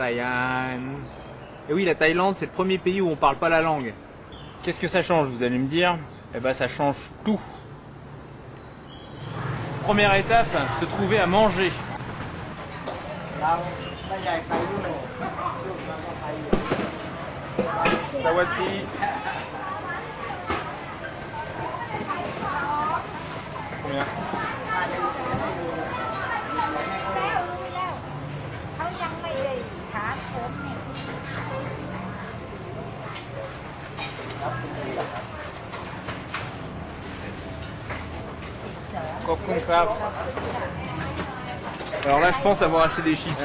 Et oui, la Thaïlande, c'est le premier pays où on parle pas la langue. Qu'est-ce que ça change, vous allez me dire? Eh ben, ça change tout. Première étape, se trouver à manger. Sawati. Combien Popcorn. Alors là, je pense avoir acheté des chips.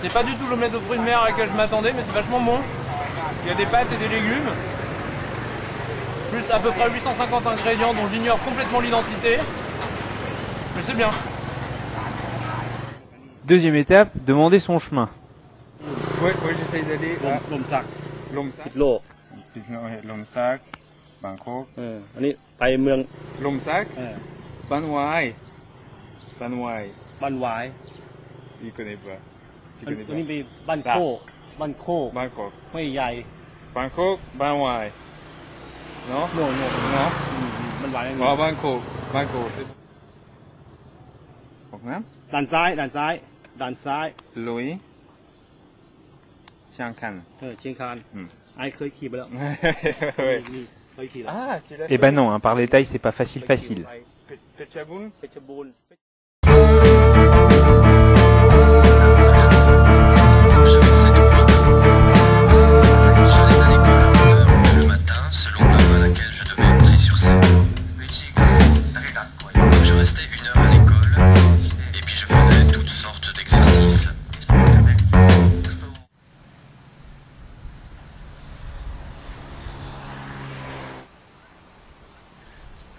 C'est pas du tout l'omelette aux fruits de mer à laquelle je m'attendais, mais c'est vachement bon. Il y a des pâtes et des légumes. Plus à peu près 850 ingrédients dont j'ignore complètement l'identité. Mais c'est bien. Deuxième étape, demander son chemin. Ouais, ouais, j'essaye d'aller ติโนเห็ดลมซักบางโคกเอออันนี้ไปเมืองลมซักบ้านวายบ้านวายบ้านวายอีกคนอีกบ้างอันนี้ไปบ้านโคกบ้านโคกบ้านโคกไม่ใหญ่บางโคกบ้านวายเนาะโน่โน่เนาะมันวายอ๋อบ้านโคกบ้านโคกบอกนะด่านซ้ายด่านซ้ายด่านซ้ายลุยเชียงคันเออเชียงคันอืม Ah, Eh ben non, hein, par les tailles, c'est pas facile facile.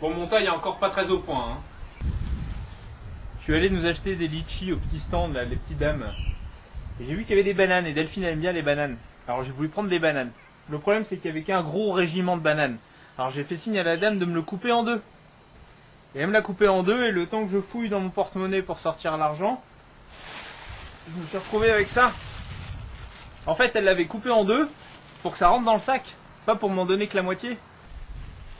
Bon, mon taille est encore pas très au point. hein. Je suis allé nous acheter des litchis au petit stand, là, les petites dames. Et j'ai vu qu'il y avait des bananes, et Delphine aime bien les bananes. Alors j'ai voulu prendre des bananes. Le problème, c'est qu'il y avait qu'un gros régiment de bananes. Alors j'ai fait signe à la dame de me le couper en deux. Et elle me l'a coupé en deux, et le temps que je fouille dans mon porte-monnaie pour sortir l'argent, je me suis retrouvé avec ça. En fait, elle l'avait coupé en deux pour que ça rentre dans le sac, pas pour m'en donner que la moitié.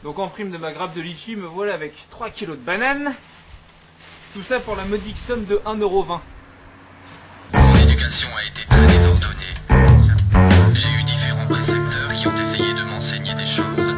Donc en prime de ma grappe de litchi, me voilà avec 3 kg de bananes. Tout ça pour la modique somme de 1,20€. Mon éducation a été très désordonnée. J'ai eu différents précepteurs qui ont essayé de m'enseigner des choses.